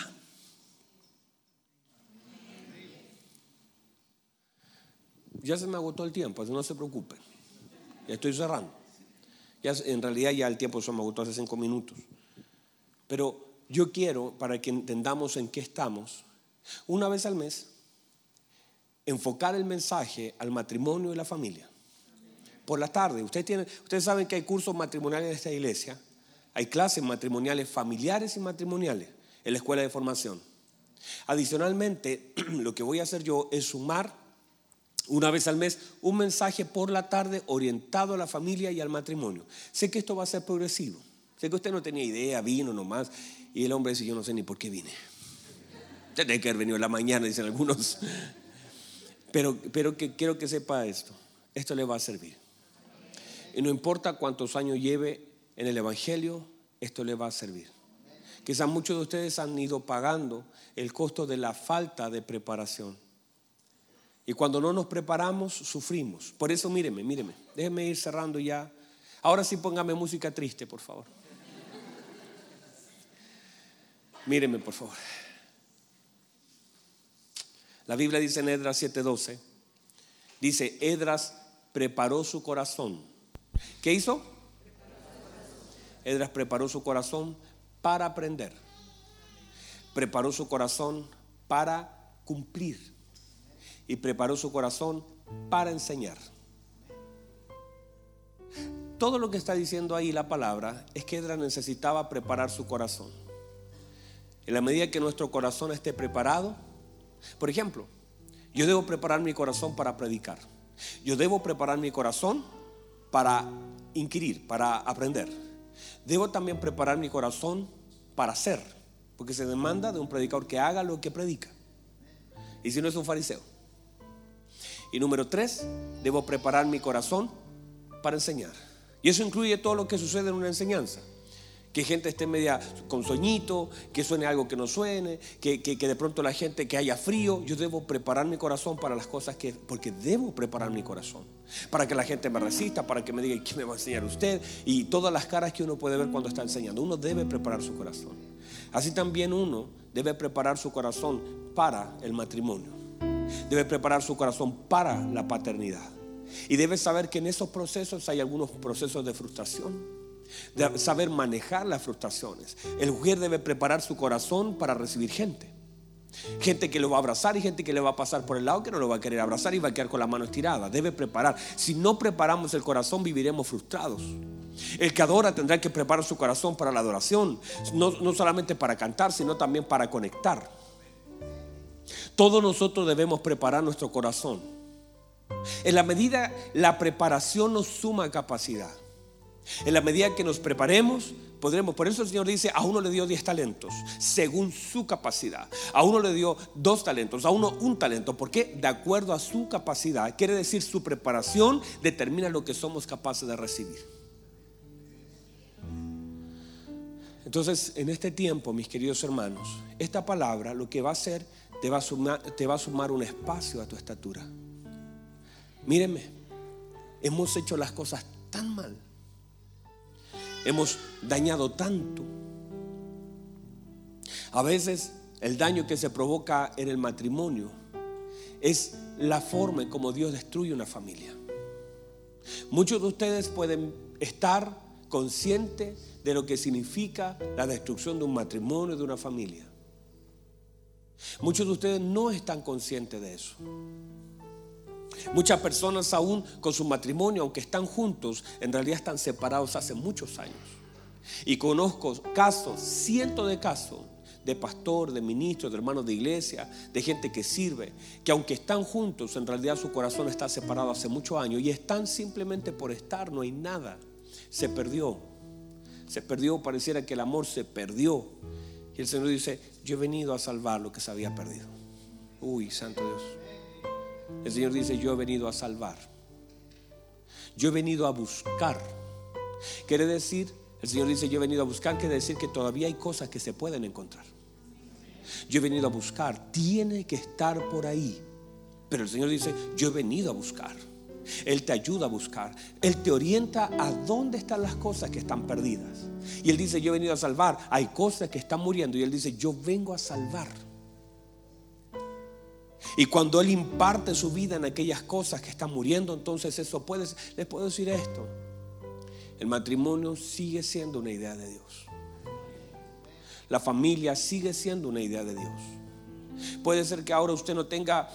Ya se me agotó el tiempo, no se preocupen. Ya estoy cerrando. Ya, en realidad ya el tiempo se me agotó hace cinco minutos. Pero yo quiero, para que entendamos en qué estamos, una vez al mes enfocar el mensaje al matrimonio y la familia. Por la tarde, ustedes, tienen, ustedes saben que hay cursos matrimoniales en esta iglesia. Hay clases matrimoniales familiares y matrimoniales en la escuela de formación. Adicionalmente, lo que voy a hacer yo es sumar una vez al mes un mensaje por la tarde orientado a la familia y al matrimonio. Sé que esto va a ser progresivo. Sé que usted no tenía idea, vino nomás. Y el hombre dice, yo no sé ni por qué vine. Tiene que haber venido en la mañana, dicen algunos. Pero, pero que, quiero que sepa esto. Esto le va a servir. Y no importa cuántos años lleve en el Evangelio, esto le va a servir. Quizás muchos de ustedes han ido pagando el costo de la falta de preparación. Y cuando no nos preparamos, sufrimos. Por eso míreme, míreme. Déjeme ir cerrando ya. Ahora sí póngame música triste, por favor. Míreme, por favor. La Biblia dice en Edras 7:12, dice, Edras preparó su corazón. ¿Qué hizo? Edras preparó su corazón para aprender. Preparó su corazón para cumplir. Y preparó su corazón para enseñar. Todo lo que está diciendo ahí la palabra es que Edras necesitaba preparar su corazón. En la medida que nuestro corazón esté preparado, por ejemplo, yo debo preparar mi corazón para predicar. Yo debo preparar mi corazón para inquirir, para aprender. Debo también preparar mi corazón para hacer, porque se demanda de un predicador que haga lo que predica. Y si no es un fariseo. Y número tres, debo preparar mi corazón para enseñar. Y eso incluye todo lo que sucede en una enseñanza que gente esté media con sueñito, que suene algo que no suene, que, de pronto la gente que haya frío, yo debo preparar mi corazón para las cosas que, porque debo preparar mi corazón, para que la gente me resista, para que me diga, ¿qué me va a enseñar usted? Y todas las caras que uno puede ver cuando está enseñando, uno debe preparar su corazón. Así también uno debe preparar su corazón para el matrimonio, debe preparar su corazón para la paternidad. Y debe saber que en esos procesos hay algunos procesos de frustración de saber manejar las frustraciones. El mujer debe preparar su corazón para recibir gente. Gente que lo va a abrazar y gente que le va a pasar por el lado que no lo va a querer abrazar y va a quedar con la mano estirada. Debe preparar. Si no preparamos el corazón, viviremos frustrados. El que adora tendrá que preparar su corazón para la adoración, no, no solamente para cantar, sino también para conectar. Todos nosotros debemos preparar nuestro corazón. En la medida la preparación nos suma capacidad. En la medida que nos preparemos, podremos. Por eso el Señor dice, a uno le dio diez talentos, según su capacidad. A uno le dio dos talentos, a uno un talento. ¿Por qué? De acuerdo a su capacidad. Quiere decir, su preparación determina lo que somos capaces de recibir. Entonces, en este tiempo, mis queridos hermanos, esta palabra lo que va a hacer, te va a sumar, un espacio a tu estatura. Mírenme, hemos hecho las cosas tan mal hemos dañado tanto. A veces el daño que se provoca en el matrimonio es la forma en cómo Dios destruye una familia. Muchos de ustedes pueden estar conscientes de lo que significa la destrucción de un matrimonio, de una familia. Muchos de ustedes no están conscientes de eso. Muchas personas aún con su matrimonio, aunque están juntos, en realidad están separados hace muchos años. Y conozco casos, cientos de casos, de pastor, de ministro, de hermanos de iglesia, de gente que sirve, que aunque están juntos, en realidad su corazón está separado hace muchos años y están simplemente por estar, no hay nada. Se perdió. Se perdió, pareciera que el amor se perdió. Y el Señor dice, yo he venido a salvar lo que se había perdido. Uy, santo Dios. El Señor dice, yo he venido a salvar. Yo he venido a buscar. Quiere decir, el Señor dice, yo he venido a buscar, quiere decir que todavía hay cosas que se pueden encontrar. Yo he venido a buscar, tiene que estar por ahí. Pero el Señor dice, yo he venido a buscar. Él te ayuda a buscar. Él te orienta a dónde están las cosas que están perdidas. Y Él dice, yo he venido a salvar. Hay cosas que están muriendo. Y Él dice, yo vengo a salvar. Y cuando Él imparte su vida en aquellas cosas que están muriendo, entonces eso puede, les puedo decir esto. El matrimonio sigue siendo una idea de Dios. La familia sigue siendo una idea de Dios. Puede ser que ahora usted no tenga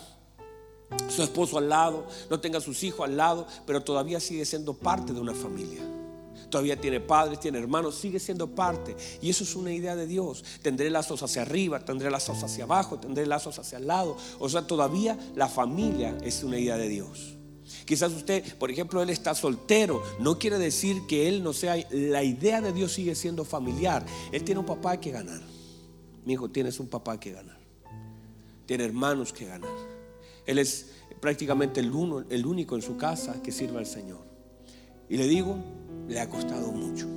su esposo al lado, no tenga sus hijos al lado, pero todavía sigue siendo parte de una familia. Todavía tiene padres, tiene hermanos, sigue siendo parte. Y eso es una idea de Dios. Tendré lazos hacia arriba, tendré lazos hacia abajo, tendré lazos hacia el lado. O sea, todavía la familia es una idea de Dios. Quizás usted, por ejemplo, él está soltero. No quiere decir que él no sea. La idea de Dios sigue siendo familiar. Él tiene un papá que ganar. Mi hijo, tienes un papá que ganar. Tiene hermanos que ganar. Él es prácticamente el, uno, el único en su casa que sirve al Señor. Y le digo, le ha costado mucho.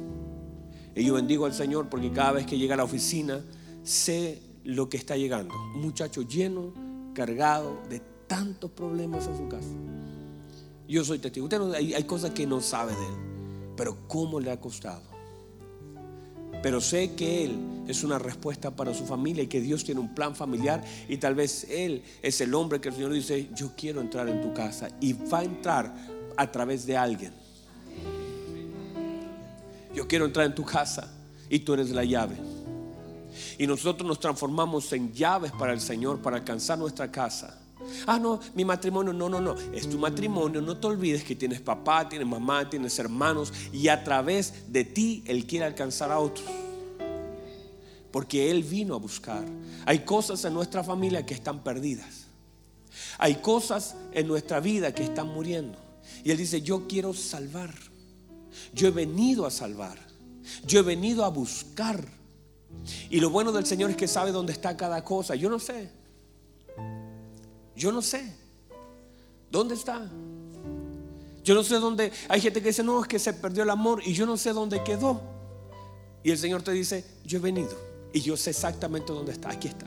Y yo bendigo al Señor porque cada vez que llega a la oficina sé lo que está llegando. Un muchacho lleno, cargado de tantos problemas en su casa. Yo soy testigo. Hay cosas que no sabe de él, pero cómo le ha costado. Pero sé que él es una respuesta para su familia y que Dios tiene un plan familiar y tal vez él es el hombre que el Señor dice, yo quiero entrar en tu casa y va a entrar a través de alguien. Yo quiero entrar en tu casa y tú eres la llave. Y nosotros nos transformamos en llaves para el Señor para alcanzar nuestra casa. Ah, no, mi matrimonio, no, no, no. Es tu matrimonio. No te olvides que tienes papá, tienes mamá, tienes hermanos. Y a través de ti Él quiere alcanzar a otros. Porque Él vino a buscar. Hay cosas en nuestra familia que están perdidas. Hay cosas en nuestra vida que están muriendo. Y Él dice, yo quiero salvar. Yo he venido a salvar. Yo he venido a buscar. Y lo bueno del Señor es que sabe dónde está cada cosa. Yo no sé. Yo no sé. ¿Dónde está? Yo no sé dónde. Hay gente que dice, no, es que se perdió el amor y yo no sé dónde quedó. Y el Señor te dice, yo he venido y yo sé exactamente dónde está. Aquí está.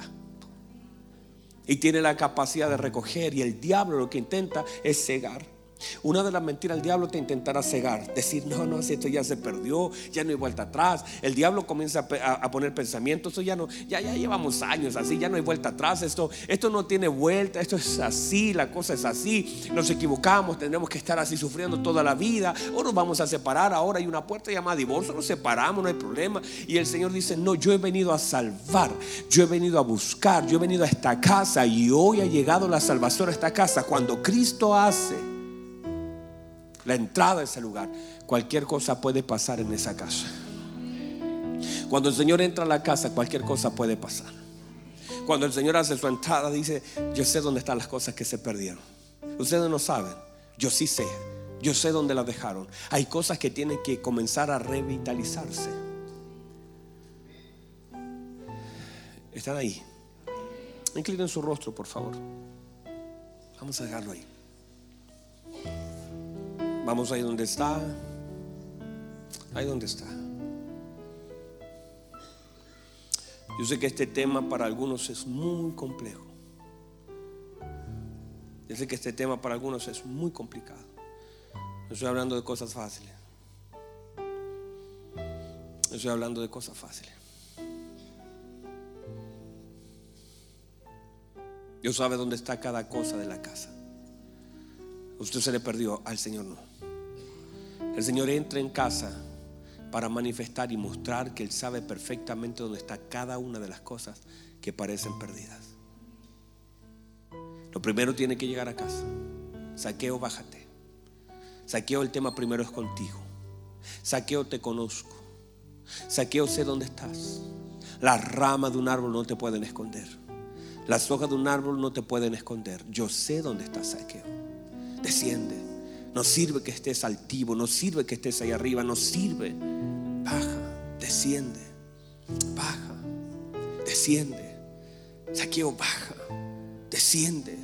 Y tiene la capacidad de recoger y el diablo lo que intenta es cegar. Una de las mentiras del diablo te intentará cegar, decir, no, no, si esto ya se perdió, ya no hay vuelta atrás. El diablo comienza a, poner pensamientos, esto ya no, ya, ya llevamos años así, ya no hay vuelta atrás, esto, esto no tiene vuelta, esto es así, la cosa es así, nos equivocamos, tendremos que estar así sufriendo toda la vida, o nos vamos a separar, ahora hay una puerta llamada divorcio, nos separamos, no hay problema. Y el Señor dice, no, yo he venido a salvar, yo he venido a buscar, yo he venido a esta casa y hoy ha llegado la salvación a esta casa. Cuando Cristo hace la entrada a ese lugar, cualquier cosa puede pasar en esa casa. Cuando el Señor entra a la casa, cualquier cosa puede pasar. Cuando el Señor hace su entrada, dice, yo sé dónde están las cosas que se perdieron. Ustedes no saben, yo sí sé, yo sé dónde las dejaron. Hay cosas que tienen que comenzar a revitalizarse. Están ahí. Inclinen su rostro, por favor. Vamos a dejarlo ahí. Vamos ahí donde está. Ahí donde está. Yo sé que este tema para algunos es muy complejo. Yo sé que este tema para algunos es muy complicado. No estoy hablando de cosas fáciles. estoy hablando de cosas fáciles. Dios sabe dónde está cada cosa de la casa. Usted se le perdió, al Señor no. El Señor entra en casa para manifestar y mostrar que Él sabe perfectamente dónde está cada una de las cosas que parecen perdidas. Lo primero tiene que llegar a casa. Saqueo, bájate. Saqueo, el tema primero es contigo. Saqueo, te conozco. Saqueo, sé dónde estás. Las ramas de un árbol no te pueden esconder. Las hojas de un árbol no te pueden esconder. Yo sé dónde estás, Saqueo. Desciende. No sirve que estés altivo, no sirve que estés ahí arriba, no sirve. Baja, desciende, baja, desciende. Saqueo, baja, desciende.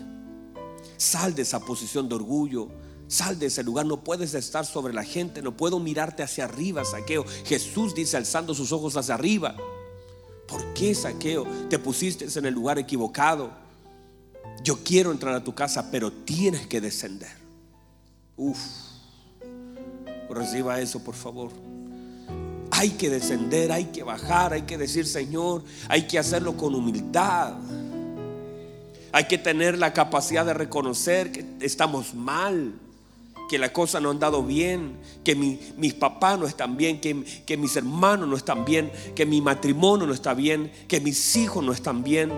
Sal de esa posición de orgullo. Sal de ese lugar, no puedes estar sobre la gente, no puedo mirarte hacia arriba, saqueo. Jesús dice alzando sus ojos hacia arriba. ¿Por qué, saqueo? Te pusiste en el lugar equivocado. Yo quiero entrar a tu casa, pero tienes que descender. Uf, reciba eso, por favor. Hay que descender, hay que bajar, hay que decir, Señor, hay que hacerlo con humildad. Hay que tener la capacidad de reconocer que estamos mal, que la cosa no han dado bien, que mis papás no están bien, que, que mis hermanos no están bien, que mi matrimonio no está bien, que mis hijos no están bien.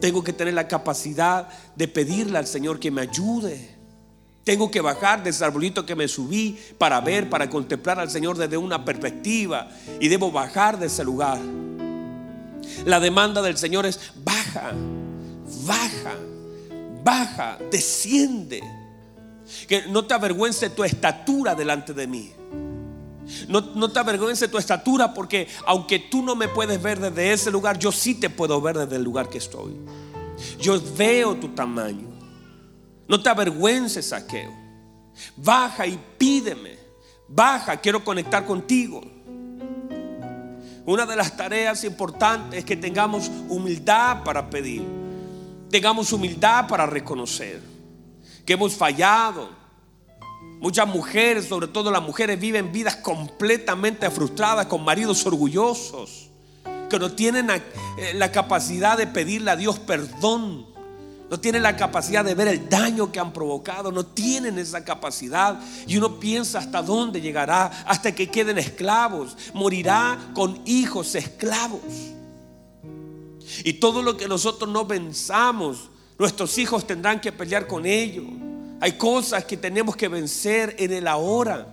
Tengo que tener la capacidad de pedirle al Señor que me ayude. Tengo que bajar de ese arbolito que me subí para ver, para contemplar al Señor desde una perspectiva. Y debo bajar de ese lugar. La demanda del Señor es baja, baja, baja, desciende. Que no te avergüence tu estatura delante de mí. No, no, te avergüence tu estatura porque aunque tú no me puedes ver desde ese lugar, yo sí te puedo ver desde el lugar que estoy. Yo veo tu tamaño. No te avergüences, saqueo. Baja y pídeme. Baja, quiero conectar contigo. Una de las tareas importantes es que tengamos humildad para pedir. Tengamos humildad para reconocer que hemos fallado. Muchas mujeres, sobre todo las mujeres, viven vidas completamente frustradas con maridos orgullosos que no tienen eh, la capacidad de pedirle a Dios perdón. No tienen la capacidad de ver el daño que han provocado. No tienen esa capacidad. Y uno piensa hasta dónde llegará. Hasta que queden esclavos. Morirá con hijos esclavos. Y todo lo que nosotros no pensamos, nuestros hijos tendrán que pelear con ello. Hay cosas que tenemos que vencer en el ahora.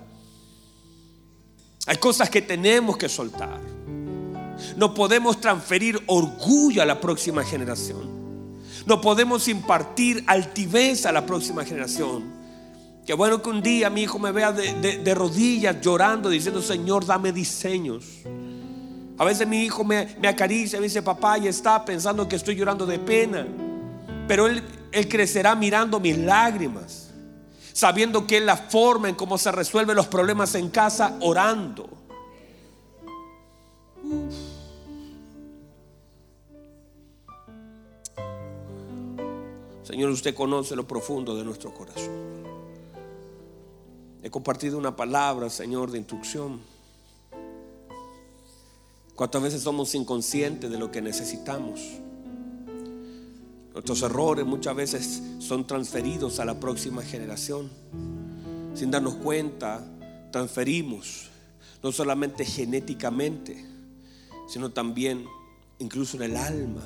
Hay cosas que tenemos que soltar. No podemos transferir orgullo a la próxima generación. No podemos impartir altivez a la próxima generación. Qué bueno que un día mi hijo me vea de, rodillas llorando, diciendo, Señor, dame diseños. A veces mi hijo me, acaricia y me dice, papá, y está pensando que estoy llorando de pena. Pero él, él crecerá mirando mis lágrimas, sabiendo que es la forma en cómo se resuelven los problemas en casa, orando. Señor, usted conoce lo profundo de nuestro corazón. He compartido una palabra, Señor, de instrucción. ¿Cuántas veces somos inconscientes de lo que necesitamos? Nuestros errores muchas veces son transferidos a la próxima generación. Sin darnos cuenta, transferimos, no solamente genéticamente, sino también incluso en el alma.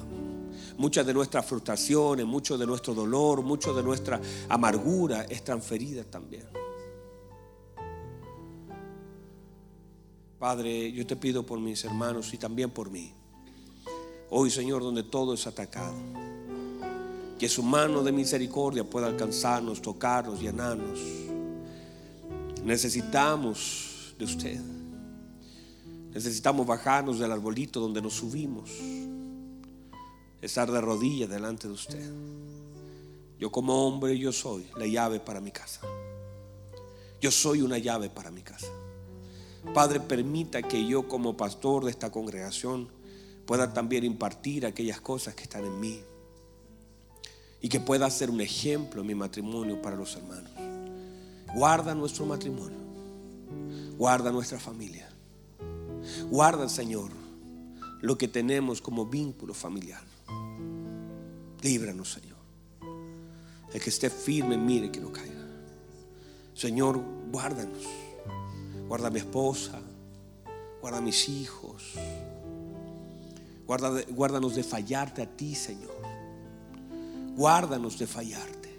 Muchas de nuestras frustraciones, mucho de nuestro dolor, mucho de nuestra amargura es transferida también. Padre, yo te pido por mis hermanos y también por mí. Hoy, Señor, donde todo es atacado, que su mano de misericordia pueda alcanzarnos, tocarnos, llenarnos. Necesitamos de usted. Necesitamos bajarnos del arbolito donde nos subimos estar de rodillas delante de usted. Yo como hombre, yo soy la llave para mi casa. Yo soy una llave para mi casa. Padre, permita que yo como pastor de esta congregación pueda también impartir aquellas cosas que están en mí. Y que pueda ser un ejemplo en mi matrimonio para los hermanos. Guarda nuestro matrimonio. Guarda nuestra familia. Guarda, Señor, lo que tenemos como vínculo familiar. Líbranos, Señor. El que esté firme, mire que no caiga. Señor, guárdanos. Guarda a mi esposa. Guarda a mis hijos. Guarda, guárdanos de fallarte a ti, Señor. Guárdanos de fallarte.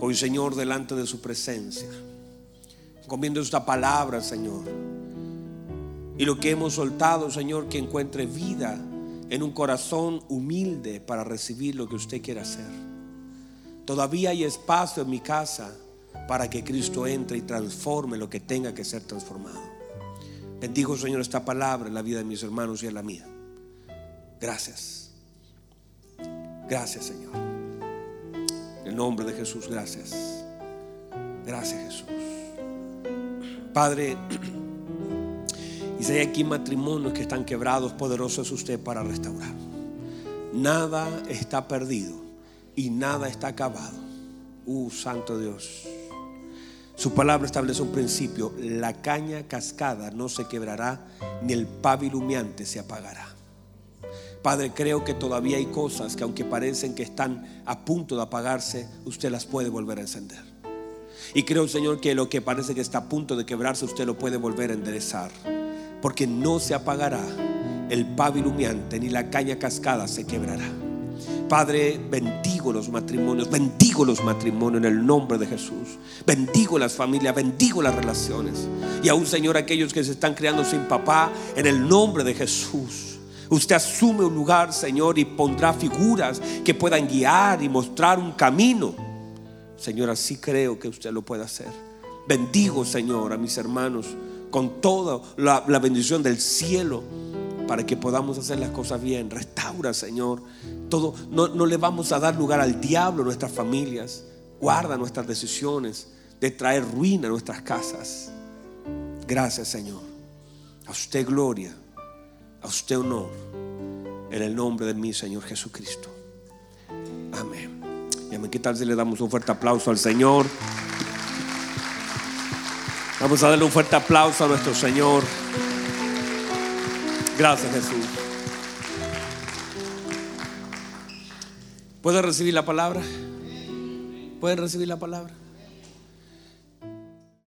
Hoy, Señor, delante de su presencia. Comiendo esta palabra, Señor. Y lo que hemos soltado, Señor, que encuentre vida en un corazón humilde para recibir lo que usted quiere hacer. Todavía hay espacio en mi casa para que Cristo entre y transforme lo que tenga que ser transformado. Bendigo, Señor, esta palabra en la vida de mis hermanos y en la mía. Gracias. Gracias, Señor. En el nombre de Jesús, gracias. Gracias, Jesús. Padre, si hay aquí matrimonios que están quebrados, poderoso es usted para restaurar. Nada está perdido y nada está acabado. Uh, Santo Dios. Su palabra establece un principio. La caña cascada no se quebrará, ni el pávil humeante se apagará. Padre, creo que todavía hay cosas que aunque parecen que están a punto de apagarse, usted las puede volver a encender. Y creo, Señor, que lo que parece que está a punto de quebrarse, usted lo puede volver a enderezar porque no se apagará el humeante ni la caña cascada se quebrará. Padre, bendigo los matrimonios, bendigo los matrimonios en el nombre de Jesús. Bendigo las familias, bendigo las relaciones. Y aún, Señor, aquellos que se están creando sin papá, en el nombre de Jesús. Usted asume un lugar, Señor, y pondrá figuras que puedan guiar y mostrar un camino. Señor, así creo que usted lo puede hacer. Bendigo, Señor, a mis hermanos con toda la, bendición del cielo para que podamos hacer las cosas bien. Restaura, Señor. Todo, no, no le vamos a dar lugar al diablo en nuestras familias. Guarda nuestras decisiones de traer ruina a nuestras casas. Gracias, Señor. A usted gloria, a usted honor, en el nombre de mi Señor Jesucristo. Amén. Y amén. ¿Qué tal si le damos un fuerte aplauso al Señor? Vamos a darle un fuerte aplauso a nuestro Señor. Gracias Jesús. ¿Puede recibir la palabra? ¿Pueden recibir la palabra?